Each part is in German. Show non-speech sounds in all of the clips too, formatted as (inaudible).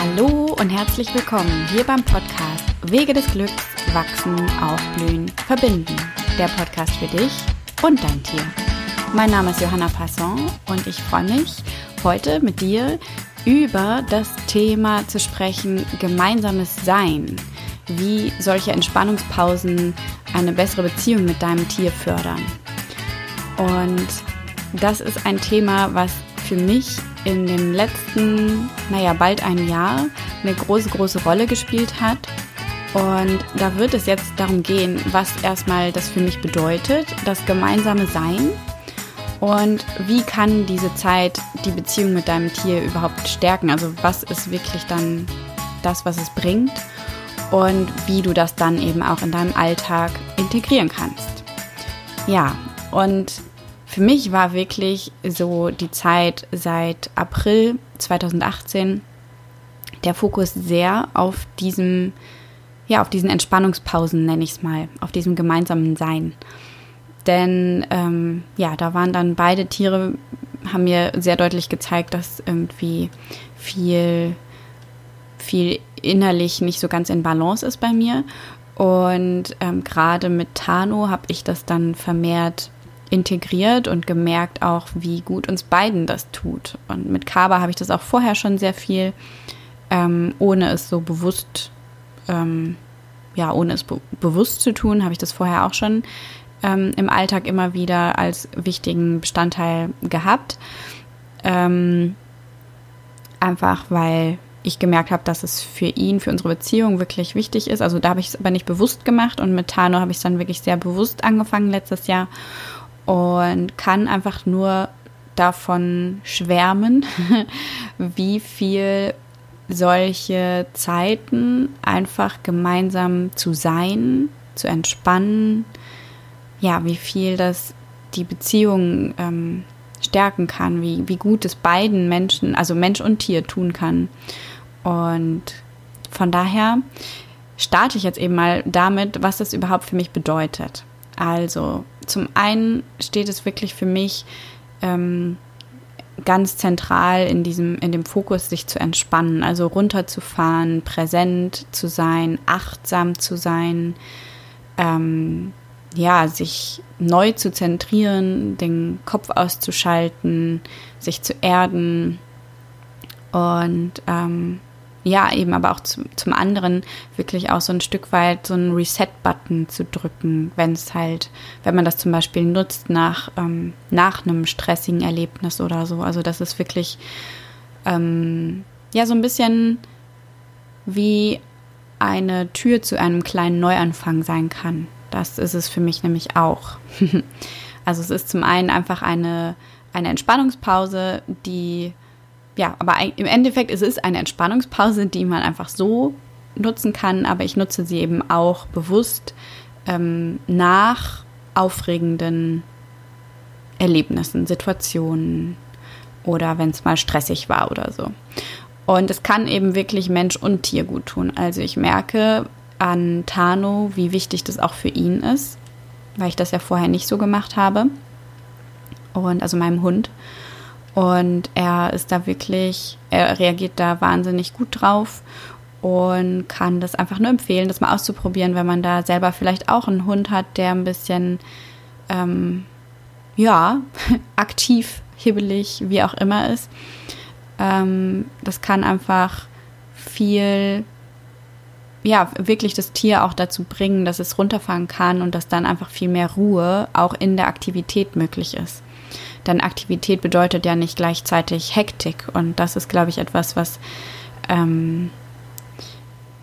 Hallo und herzlich willkommen hier beim Podcast Wege des Glücks, Wachsen, Aufblühen, Verbinden. Der Podcast für dich und dein Tier. Mein Name ist Johanna Passon und ich freue mich, heute mit dir über das Thema zu sprechen, gemeinsames Sein. Wie solche Entspannungspausen eine bessere Beziehung mit deinem Tier fördern. Und das ist ein Thema, was für mich in dem letzten, naja, bald ein Jahr eine große, große Rolle gespielt hat. Und da wird es jetzt darum gehen, was erstmal das für mich bedeutet, das gemeinsame Sein. Und wie kann diese Zeit die Beziehung mit deinem Tier überhaupt stärken? Also was ist wirklich dann das, was es bringt? Und wie du das dann eben auch in deinem Alltag integrieren kannst. Ja, und für mich war wirklich so die Zeit seit April 2018 der Fokus sehr auf diesem, ja, auf diesen Entspannungspausen, nenne ich es mal, auf diesem gemeinsamen Sein. Denn ähm, ja, da waren dann beide Tiere, haben mir sehr deutlich gezeigt, dass irgendwie viel, viel innerlich nicht so ganz in Balance ist bei mir. Und ähm, gerade mit Tano habe ich das dann vermehrt integriert und gemerkt auch, wie gut uns beiden das tut. Und mit Kaba habe ich das auch vorher schon sehr viel, ähm, ohne es so bewusst, ähm, ja, ohne es be bewusst zu tun, habe ich das vorher auch schon ähm, im Alltag immer wieder als wichtigen Bestandteil gehabt. Ähm, einfach weil ich gemerkt habe, dass es für ihn, für unsere Beziehung wirklich wichtig ist. Also da habe ich es aber nicht bewusst gemacht und mit Tano habe ich es dann wirklich sehr bewusst angefangen letztes Jahr und kann einfach nur davon schwärmen, (laughs) wie viel solche Zeiten einfach gemeinsam zu sein, zu entspannen, ja, wie viel das die Beziehung ähm, stärken kann, wie, wie gut es beiden Menschen, also Mensch und Tier tun kann. Und von daher starte ich jetzt eben mal damit, was das überhaupt für mich bedeutet. Also zum einen steht es wirklich für mich ähm, ganz zentral in diesem, in dem Fokus, sich zu entspannen, also runterzufahren, präsent zu sein, achtsam zu sein, ähm, ja, sich neu zu zentrieren, den Kopf auszuschalten, sich zu erden. Und ähm, ja, eben aber auch zum, zum anderen wirklich auch so ein Stück weit so einen Reset-Button zu drücken, wenn es halt, wenn man das zum Beispiel nutzt nach, ähm, nach einem stressigen Erlebnis oder so. Also das ist wirklich ähm, ja so ein bisschen wie eine Tür zu einem kleinen Neuanfang sein kann. Das ist es für mich nämlich auch. (laughs) also es ist zum einen einfach eine, eine Entspannungspause, die ja, aber im Endeffekt ist es eine Entspannungspause, die man einfach so nutzen kann, aber ich nutze sie eben auch bewusst ähm, nach aufregenden Erlebnissen, Situationen oder wenn es mal stressig war oder so. Und es kann eben wirklich Mensch und Tier gut tun. Also ich merke an Tano, wie wichtig das auch für ihn ist, weil ich das ja vorher nicht so gemacht habe. Und also meinem Hund. Und er ist da wirklich, er reagiert da wahnsinnig gut drauf und kann das einfach nur empfehlen, das mal auszuprobieren, wenn man da selber vielleicht auch einen Hund hat, der ein bisschen, ähm, ja, (laughs) aktiv, hibbelig, wie auch immer ist. Ähm, das kann einfach viel, ja, wirklich das Tier auch dazu bringen, dass es runterfahren kann und dass dann einfach viel mehr Ruhe auch in der Aktivität möglich ist. Denn Aktivität bedeutet ja nicht gleichzeitig Hektik. Und das ist, glaube ich, etwas, was, ähm,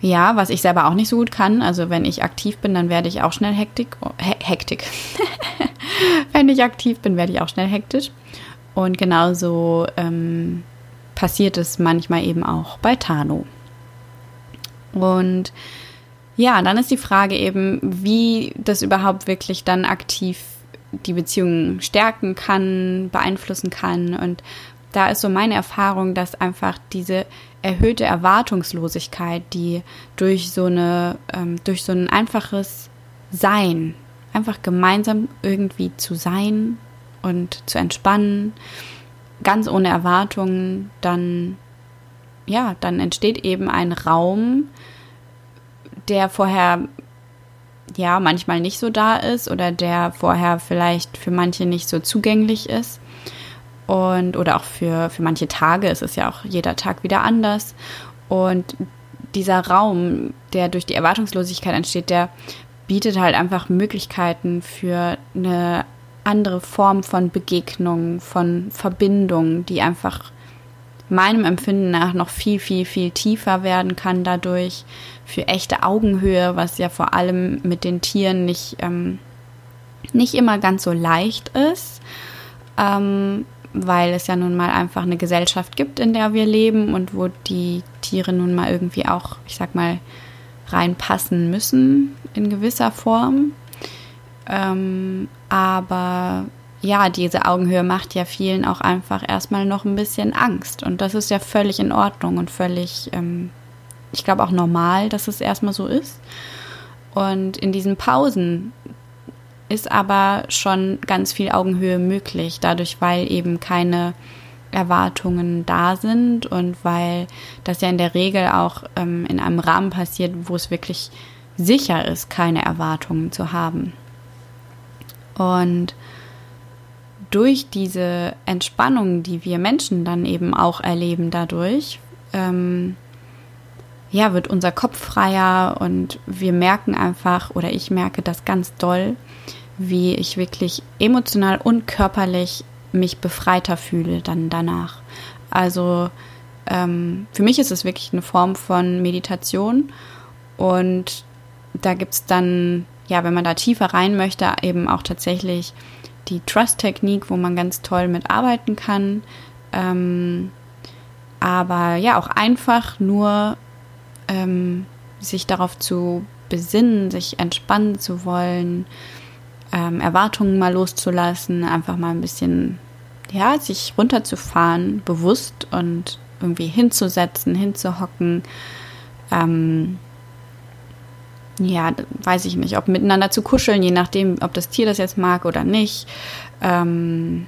ja, was ich selber auch nicht so gut kann. Also wenn ich aktiv bin, dann werde ich auch schnell Hektik. Oh, He Hektik. (laughs) wenn ich aktiv bin, werde ich auch schnell hektisch. Und genauso ähm, passiert es manchmal eben auch bei Tano. Und ja, dann ist die Frage eben, wie das überhaupt wirklich dann aktiv die Beziehung stärken kann, beeinflussen kann. Und da ist so meine Erfahrung, dass einfach diese erhöhte Erwartungslosigkeit, die durch so eine, ähm, durch so ein einfaches Sein, einfach gemeinsam irgendwie zu sein und zu entspannen, ganz ohne Erwartungen, dann ja, dann entsteht eben ein Raum, der vorher ja manchmal nicht so da ist oder der vorher vielleicht für manche nicht so zugänglich ist. Und oder auch für, für manche Tage ist es ja auch jeder Tag wieder anders. Und dieser Raum, der durch die Erwartungslosigkeit entsteht, der bietet halt einfach Möglichkeiten für eine andere Form von Begegnung, von Verbindung, die einfach meinem Empfinden nach noch viel, viel, viel tiefer werden kann dadurch, für echte Augenhöhe, was ja vor allem mit den Tieren nicht, ähm, nicht immer ganz so leicht ist, ähm, weil es ja nun mal einfach eine Gesellschaft gibt, in der wir leben und wo die Tiere nun mal irgendwie auch, ich sag mal, reinpassen müssen in gewisser Form. Ähm, aber ja, diese Augenhöhe macht ja vielen auch einfach erstmal noch ein bisschen Angst. Und das ist ja völlig in Ordnung und völlig, ähm, ich glaube auch normal, dass es erstmal so ist. Und in diesen Pausen ist aber schon ganz viel Augenhöhe möglich, dadurch, weil eben keine Erwartungen da sind und weil das ja in der Regel auch ähm, in einem Rahmen passiert, wo es wirklich sicher ist, keine Erwartungen zu haben. Und durch diese Entspannung, die wir Menschen dann eben auch erleben dadurch, ähm, ja, wird unser Kopf freier und wir merken einfach, oder ich merke das ganz doll, wie ich wirklich emotional und körperlich mich befreiter fühle dann danach. Also ähm, für mich ist es wirklich eine Form von Meditation und da gibt es dann, ja, wenn man da tiefer rein möchte, eben auch tatsächlich die Trust-Technik, wo man ganz toll mit arbeiten kann. Ähm, aber ja, auch einfach nur ähm, sich darauf zu besinnen, sich entspannen zu wollen, ähm, Erwartungen mal loszulassen, einfach mal ein bisschen, ja, sich runterzufahren, bewusst und irgendwie hinzusetzen, hinzuhocken. Ähm, ja, weiß ich nicht, ob miteinander zu kuscheln, je nachdem, ob das Tier das jetzt mag oder nicht. Ähm,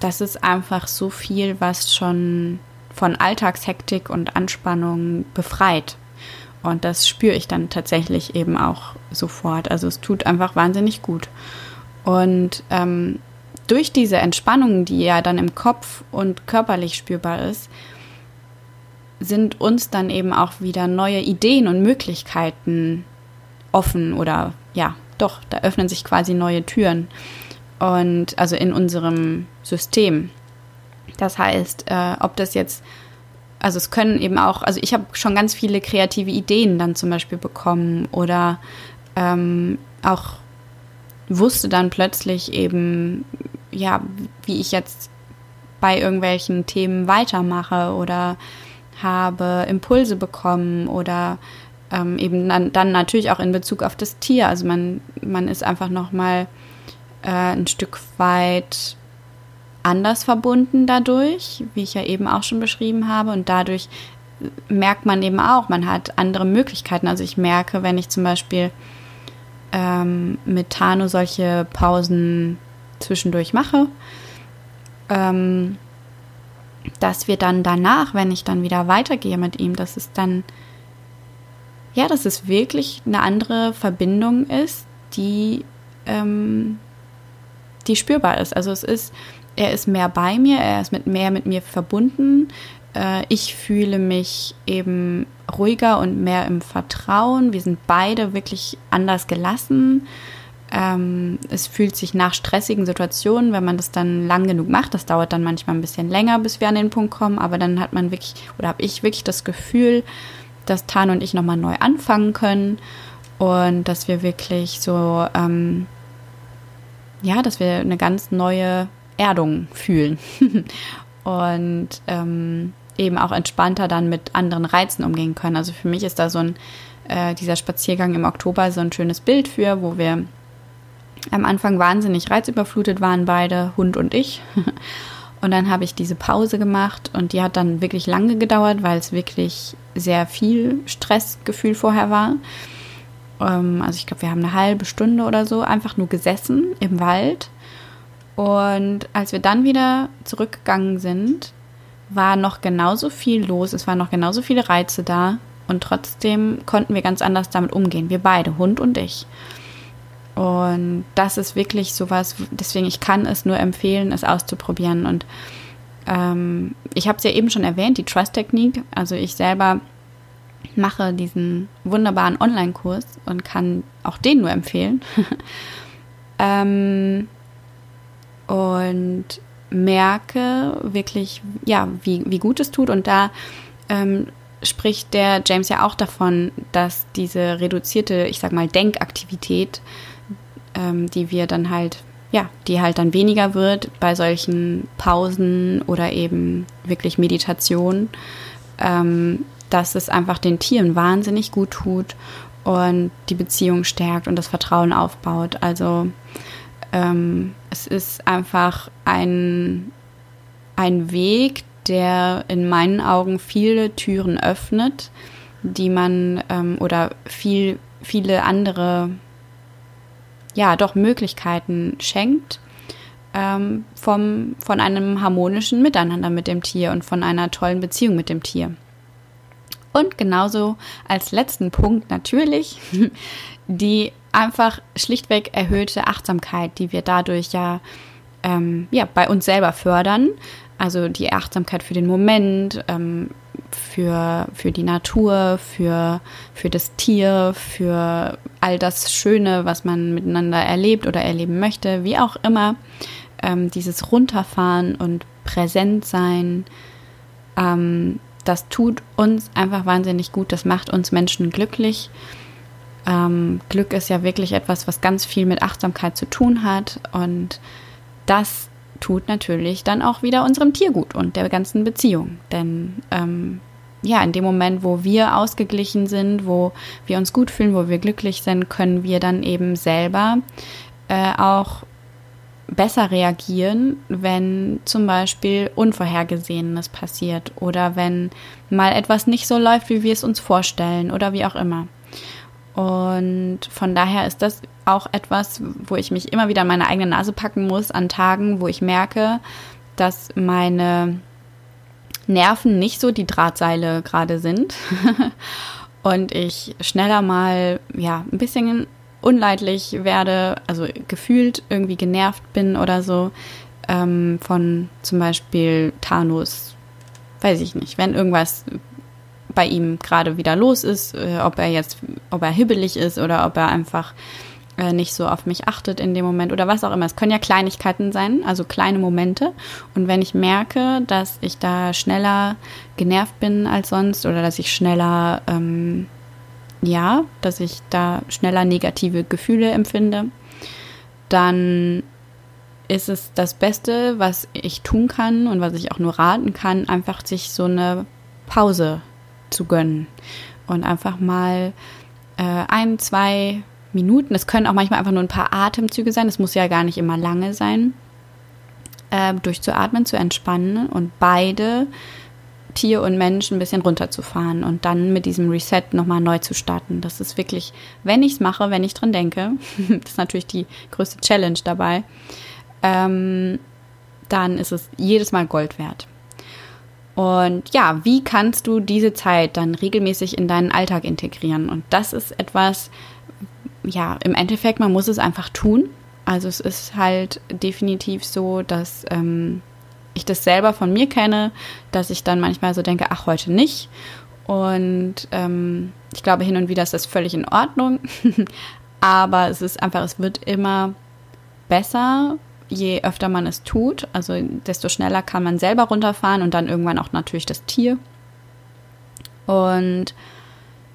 das ist einfach so viel, was schon von Alltagshektik und Anspannung befreit. Und das spüre ich dann tatsächlich eben auch sofort. Also es tut einfach wahnsinnig gut. Und ähm, durch diese Entspannung, die ja dann im Kopf und körperlich spürbar ist, sind uns dann eben auch wieder neue Ideen und Möglichkeiten offen oder ja, doch, da öffnen sich quasi neue Türen. Und also in unserem System. Das heißt, äh, ob das jetzt, also es können eben auch, also ich habe schon ganz viele kreative Ideen dann zum Beispiel bekommen oder ähm, auch wusste dann plötzlich eben, ja, wie ich jetzt bei irgendwelchen Themen weitermache oder habe Impulse bekommen oder ähm, eben dann, dann, natürlich auch in Bezug auf das Tier. Also man, man ist einfach nochmal äh, ein Stück weit anders verbunden dadurch, wie ich ja eben auch schon beschrieben habe. Und dadurch merkt man eben auch, man hat andere Möglichkeiten. Also ich merke, wenn ich zum Beispiel ähm, mit Tano solche Pausen zwischendurch mache, ähm, dass wir dann danach, wenn ich dann wieder weitergehe mit ihm, dass es dann, ja, dass es wirklich eine andere Verbindung ist, die, ähm, die spürbar ist. Also es ist, er ist mehr bei mir, er ist mit mehr mit mir verbunden. Äh, ich fühle mich eben ruhiger und mehr im Vertrauen. Wir sind beide wirklich anders gelassen. Ähm, es fühlt sich nach stressigen Situationen, wenn man das dann lang genug macht, das dauert dann manchmal ein bisschen länger, bis wir an den Punkt kommen, aber dann hat man wirklich, oder habe ich wirklich das Gefühl, dass Tan und ich nochmal neu anfangen können und dass wir wirklich so, ähm, ja, dass wir eine ganz neue Erdung fühlen. (laughs) Und ähm, eben auch entspannter dann mit anderen Reizen umgehen können. Also für mich ist da so ein, äh, dieser Spaziergang im Oktober so ein schönes Bild für, wo wir am Anfang wahnsinnig reizüberflutet waren beide, Hund und ich. (laughs) Und dann habe ich diese Pause gemacht und die hat dann wirklich lange gedauert, weil es wirklich sehr viel Stressgefühl vorher war. Ähm, also ich glaube, wir haben eine halbe Stunde oder so einfach nur gesessen im Wald. Und als wir dann wieder zurückgegangen sind, war noch genauso viel los, es waren noch genauso viele Reize da und trotzdem konnten wir ganz anders damit umgehen. Wir beide, Hund und ich. Und das ist wirklich sowas, deswegen ich kann es nur empfehlen, es auszuprobieren. Und ähm, ich habe es ja eben schon erwähnt, die Trust-Technik. Also ich selber mache diesen wunderbaren Online-Kurs und kann auch den nur empfehlen. (laughs) ähm, und merke wirklich, ja, wie, wie gut es tut. Und da ähm, spricht der James ja auch davon, dass diese reduzierte, ich sag mal, Denkaktivität, ähm, die wir dann halt, ja, die halt dann weniger wird bei solchen Pausen oder eben wirklich Meditation, ähm, dass es einfach den Tieren wahnsinnig gut tut und die Beziehung stärkt und das Vertrauen aufbaut. Also ähm, es ist einfach ein, ein Weg, der in meinen Augen viele Türen öffnet, die man ähm, oder viel, viele andere, ja, doch Möglichkeiten schenkt ähm, vom, von einem harmonischen Miteinander mit dem Tier und von einer tollen Beziehung mit dem Tier. Und genauso als letzten Punkt natürlich (laughs) die einfach schlichtweg erhöhte Achtsamkeit, die wir dadurch ja, ähm, ja bei uns selber fördern. Also die Achtsamkeit für den Moment, ähm, für, für die Natur, für, für das Tier, für all das Schöne, was man miteinander erlebt oder erleben möchte, wie auch immer. Ähm, dieses Runterfahren und präsent sein, ähm, das tut uns einfach wahnsinnig gut. Das macht uns Menschen glücklich. Ähm, Glück ist ja wirklich etwas, was ganz viel mit Achtsamkeit zu tun hat. Und das tut natürlich dann auch wieder unserem Tier gut und der ganzen Beziehung. Denn ähm, ja, in dem Moment, wo wir ausgeglichen sind, wo wir uns gut fühlen, wo wir glücklich sind, können wir dann eben selber äh, auch besser reagieren, wenn zum Beispiel Unvorhergesehenes passiert oder wenn mal etwas nicht so läuft, wie wir es uns vorstellen oder wie auch immer. Und von daher ist das auch etwas, wo ich mich immer wieder an meine eigene Nase packen muss an Tagen, wo ich merke, dass meine Nerven nicht so die Drahtseile gerade sind. (laughs) Und ich schneller mal ja ein bisschen unleidlich werde, also gefühlt irgendwie genervt bin oder so ähm, von zum Beispiel Thanos, weiß ich nicht, wenn irgendwas bei ihm gerade wieder los ist, äh, ob er jetzt, ob er hibbelig ist oder ob er einfach äh, nicht so auf mich achtet in dem Moment oder was auch immer. Es können ja Kleinigkeiten sein, also kleine Momente. Und wenn ich merke, dass ich da schneller genervt bin als sonst oder dass ich schneller ähm, ja, dass ich da schneller negative Gefühle empfinde, dann ist es das Beste, was ich tun kann und was ich auch nur raten kann, einfach sich so eine Pause zu gönnen und einfach mal äh, ein, zwei Minuten, es können auch manchmal einfach nur ein paar Atemzüge sein, es muss ja gar nicht immer lange sein, äh, durchzuatmen, zu entspannen und beide Tier und Mensch ein bisschen runterzufahren und dann mit diesem Reset nochmal neu zu starten. Das ist wirklich, wenn ich es mache, wenn ich dran denke, (laughs) das ist natürlich die größte Challenge dabei, ähm, dann ist es jedes Mal Gold wert. Und ja, wie kannst du diese Zeit dann regelmäßig in deinen Alltag integrieren? Und das ist etwas, ja, im Endeffekt, man muss es einfach tun. Also es ist halt definitiv so, dass ähm, ich das selber von mir kenne, dass ich dann manchmal so denke, ach, heute nicht. Und ähm, ich glaube, hin und wieder ist das völlig in Ordnung. (laughs) Aber es ist einfach, es wird immer besser, je öfter man es tut. Also desto schneller kann man selber runterfahren und dann irgendwann auch natürlich das Tier. Und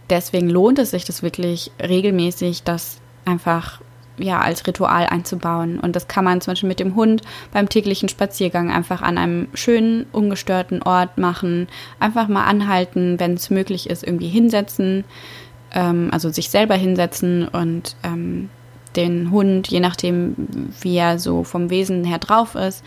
deswegen lohnt es sich das wirklich regelmäßig, das einfach ja, als Ritual einzubauen. Und das kann man zum Beispiel mit dem Hund beim täglichen Spaziergang einfach an einem schönen, ungestörten Ort machen. Einfach mal anhalten, wenn es möglich ist, irgendwie hinsetzen, ähm, also sich selber hinsetzen und ähm, den Hund, je nachdem, wie er so vom Wesen her drauf ist,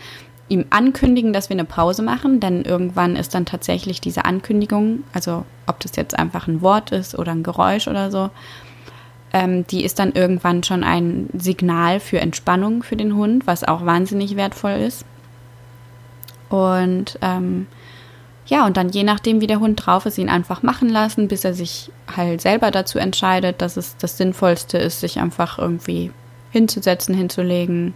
ihm ankündigen, dass wir eine Pause machen, denn irgendwann ist dann tatsächlich diese Ankündigung, also ob das jetzt einfach ein Wort ist oder ein Geräusch oder so, ähm, die ist dann irgendwann schon ein Signal für Entspannung für den Hund, was auch wahnsinnig wertvoll ist. Und ähm, ja, und dann je nachdem, wie der Hund drauf ist, ihn einfach machen lassen, bis er sich halt selber dazu entscheidet, dass es das Sinnvollste ist, sich einfach irgendwie hinzusetzen, hinzulegen.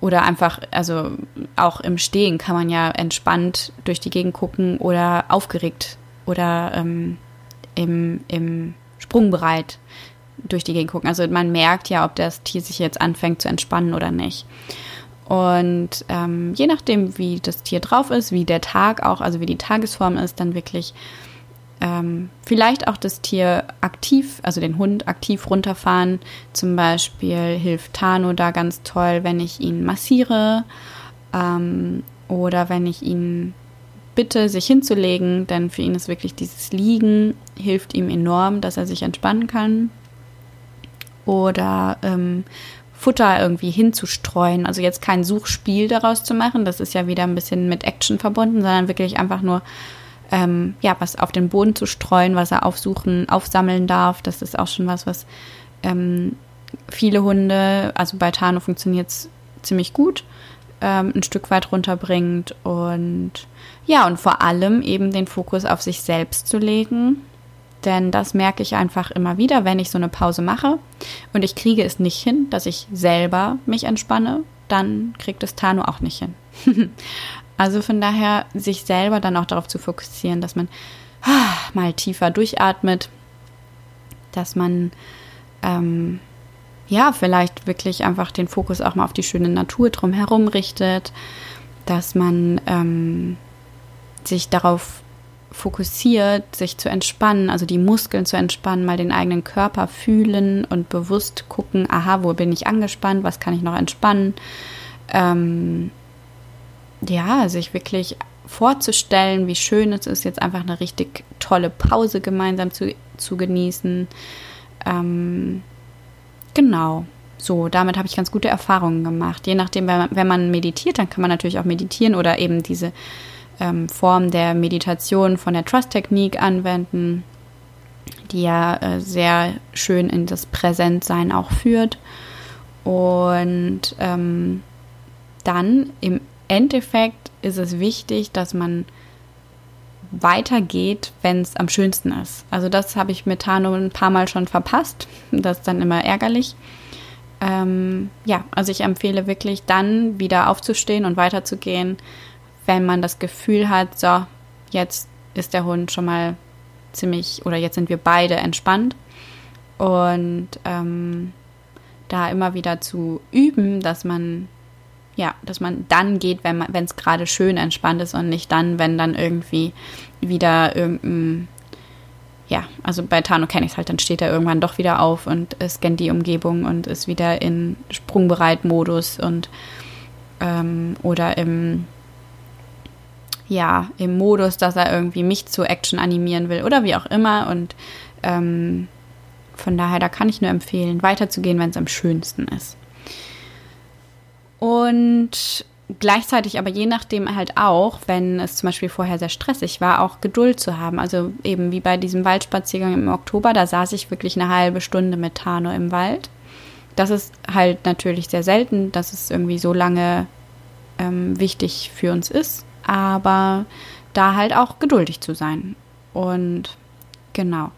Oder einfach, also auch im Stehen kann man ja entspannt durch die Gegend gucken oder aufgeregt oder ähm, im, im Sprungbereit durch die Gegend gucken. Also man merkt ja, ob das Tier sich jetzt anfängt zu entspannen oder nicht. Und ähm, je nachdem, wie das Tier drauf ist, wie der Tag auch, also wie die Tagesform ist, dann wirklich ähm, vielleicht auch das Tier aktiv, also den Hund aktiv runterfahren. Zum Beispiel hilft Tano da ganz toll, wenn ich ihn massiere ähm, oder wenn ich ihn bitte, sich hinzulegen, denn für ihn ist wirklich dieses Liegen, hilft ihm enorm, dass er sich entspannen kann. Oder ähm, Futter irgendwie hinzustreuen. Also jetzt kein Suchspiel daraus zu machen, das ist ja wieder ein bisschen mit Action verbunden, sondern wirklich einfach nur ähm, ja, was auf den Boden zu streuen, was er aufsuchen, aufsammeln darf. Das ist auch schon was, was ähm, viele Hunde, also bei Tano funktioniert es ziemlich gut, ähm, ein Stück weit runterbringt und ja, und vor allem eben den Fokus auf sich selbst zu legen. Denn das merke ich einfach immer wieder, wenn ich so eine Pause mache. Und ich kriege es nicht hin, dass ich selber mich entspanne, dann kriegt es Tano auch nicht hin. (laughs) Also von daher sich selber dann auch darauf zu fokussieren, dass man ah, mal tiefer durchatmet, dass man ähm, ja vielleicht wirklich einfach den Fokus auch mal auf die schöne Natur drumherum richtet, dass man ähm, sich darauf fokussiert, sich zu entspannen, also die Muskeln zu entspannen, mal den eigenen Körper fühlen und bewusst gucken, aha, wo bin ich angespannt, was kann ich noch entspannen. Ähm, ja, sich wirklich vorzustellen, wie schön es ist, jetzt einfach eine richtig tolle Pause gemeinsam zu, zu genießen. Ähm, genau. So, damit habe ich ganz gute Erfahrungen gemacht. Je nachdem, wenn man, wenn man meditiert, dann kann man natürlich auch meditieren oder eben diese ähm, Form der Meditation von der Trust-Technik anwenden, die ja äh, sehr schön in das Präsentsein auch führt. Und ähm, dann im Endeffekt ist es wichtig, dass man weitergeht, wenn es am schönsten ist. Also das habe ich mit Tano ein paar Mal schon verpasst. Das ist dann immer ärgerlich. Ähm, ja, also ich empfehle wirklich dann wieder aufzustehen und weiterzugehen, wenn man das Gefühl hat, so, jetzt ist der Hund schon mal ziemlich oder jetzt sind wir beide entspannt. Und ähm, da immer wieder zu üben, dass man ja, dass man dann geht, wenn wenn es gerade schön entspannt ist und nicht dann, wenn dann irgendwie wieder irgendein, ja, also bei Tano kenne ich es halt, dann steht er irgendwann doch wieder auf und scannt die Umgebung und ist wieder in Sprungbereit-Modus und ähm, oder im ja, im Modus, dass er irgendwie mich zu Action animieren will oder wie auch immer. Und ähm, von daher, da kann ich nur empfehlen, weiterzugehen, wenn es am schönsten ist. Und gleichzeitig aber je nachdem halt auch, wenn es zum Beispiel vorher sehr stressig war, auch Geduld zu haben. Also eben wie bei diesem Waldspaziergang im Oktober, da saß ich wirklich eine halbe Stunde mit Tano im Wald. Das ist halt natürlich sehr selten, dass es irgendwie so lange ähm, wichtig für uns ist, aber da halt auch geduldig zu sein. Und genau.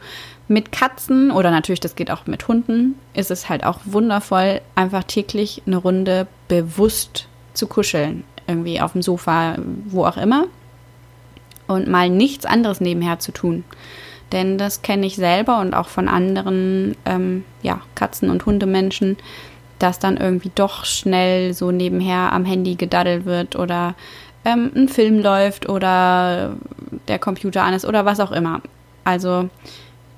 Mit Katzen oder natürlich, das geht auch mit Hunden, ist es halt auch wundervoll, einfach täglich eine Runde bewusst zu kuscheln. Irgendwie auf dem Sofa, wo auch immer. Und mal nichts anderes nebenher zu tun. Denn das kenne ich selber und auch von anderen ähm, ja, Katzen- und Hundemenschen, dass dann irgendwie doch schnell so nebenher am Handy gedaddelt wird oder ähm, ein Film läuft oder der Computer an ist oder was auch immer. Also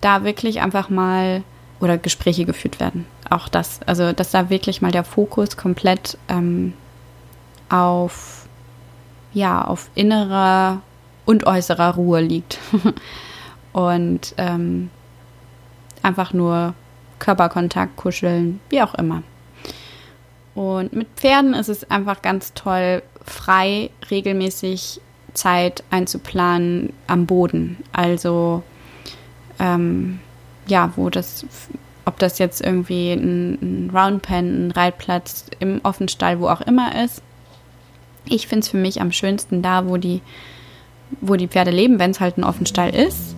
da wirklich einfach mal oder Gespräche geführt werden. Auch das, also dass da wirklich mal der Fokus komplett ähm, auf ja auf innerer und äußerer Ruhe liegt (laughs) und ähm, einfach nur Körperkontakt, kuscheln, wie auch immer. Und mit Pferden ist es einfach ganz toll, frei regelmäßig Zeit einzuplanen am Boden. Also ähm, ja, wo das, ob das jetzt irgendwie ein, Roundpen, ein Reitplatz im Offenstall, wo auch immer ist. Ich finde es für mich am schönsten da, wo die wo die Pferde leben, wenn es halt ein Offenstall ist.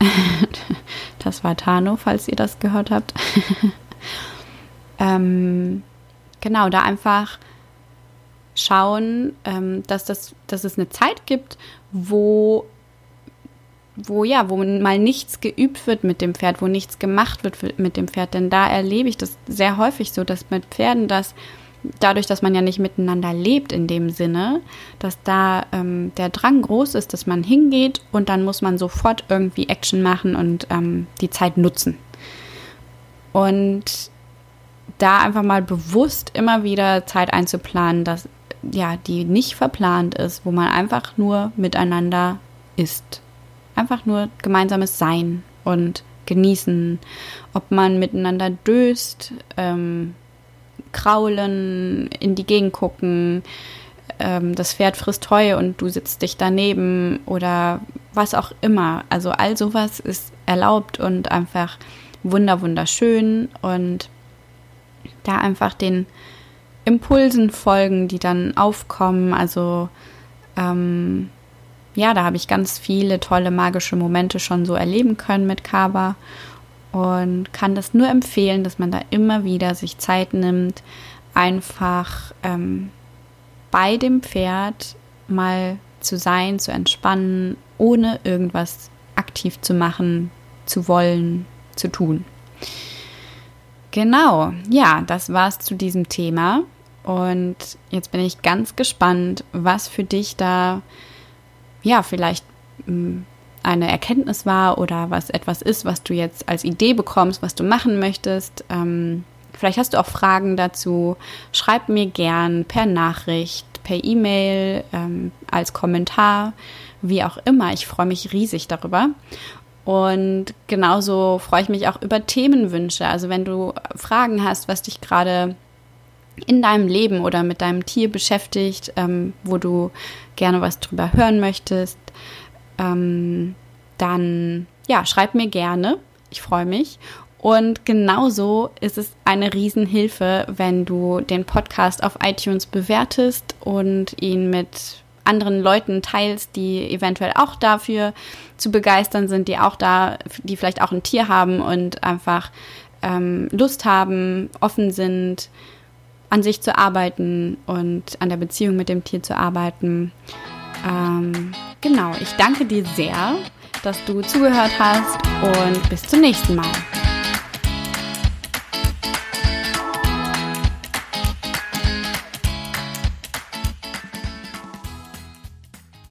(laughs) das war Tano, falls ihr das gehört habt. (laughs) ähm, genau, da einfach schauen, ähm, dass, das, dass es eine Zeit gibt, wo wo ja, wo mal nichts geübt wird mit dem Pferd, wo nichts gemacht wird mit dem Pferd. Denn da erlebe ich das sehr häufig so, dass mit Pferden das dadurch, dass man ja nicht miteinander lebt in dem Sinne, dass da ähm, der Drang groß ist, dass man hingeht und dann muss man sofort irgendwie Action machen und ähm, die Zeit nutzen. Und da einfach mal bewusst immer wieder Zeit einzuplanen, dass ja, die nicht verplant ist, wo man einfach nur miteinander ist einfach nur gemeinsames Sein und genießen, ob man miteinander döst, ähm, kraulen, in die Gegend gucken, ähm, das Pferd frisst Heu und du sitzt dich daneben oder was auch immer. Also all sowas ist erlaubt und einfach wunder wunderschön und da einfach den Impulsen folgen, die dann aufkommen. Also ähm, ja, da habe ich ganz viele tolle magische Momente schon so erleben können mit Kaba und kann das nur empfehlen, dass man da immer wieder sich Zeit nimmt, einfach ähm, bei dem Pferd mal zu sein, zu entspannen, ohne irgendwas aktiv zu machen, zu wollen, zu tun. Genau, ja, das war's zu diesem Thema. Und jetzt bin ich ganz gespannt, was für dich da ja, vielleicht hm, eine Erkenntnis war oder was etwas ist, was du jetzt als Idee bekommst, was du machen möchtest. Ähm, vielleicht hast du auch Fragen dazu. Schreib mir gern per Nachricht, per E-Mail, ähm, als Kommentar, wie auch immer. Ich freue mich riesig darüber. Und genauso freue ich mich auch über Themenwünsche. Also wenn du Fragen hast, was dich gerade in deinem Leben oder mit deinem Tier beschäftigt, ähm, wo du gerne was drüber hören möchtest, ähm, dann ja, schreib mir gerne. Ich freue mich. Und genauso ist es eine Riesenhilfe, wenn du den Podcast auf iTunes bewertest und ihn mit anderen Leuten teilst, die eventuell auch dafür zu begeistern sind, die auch da, die vielleicht auch ein Tier haben und einfach ähm, Lust haben, offen sind, an sich zu arbeiten und an der Beziehung mit dem Tier zu arbeiten. Ähm, genau, ich danke dir sehr, dass du zugehört hast und bis zum nächsten Mal.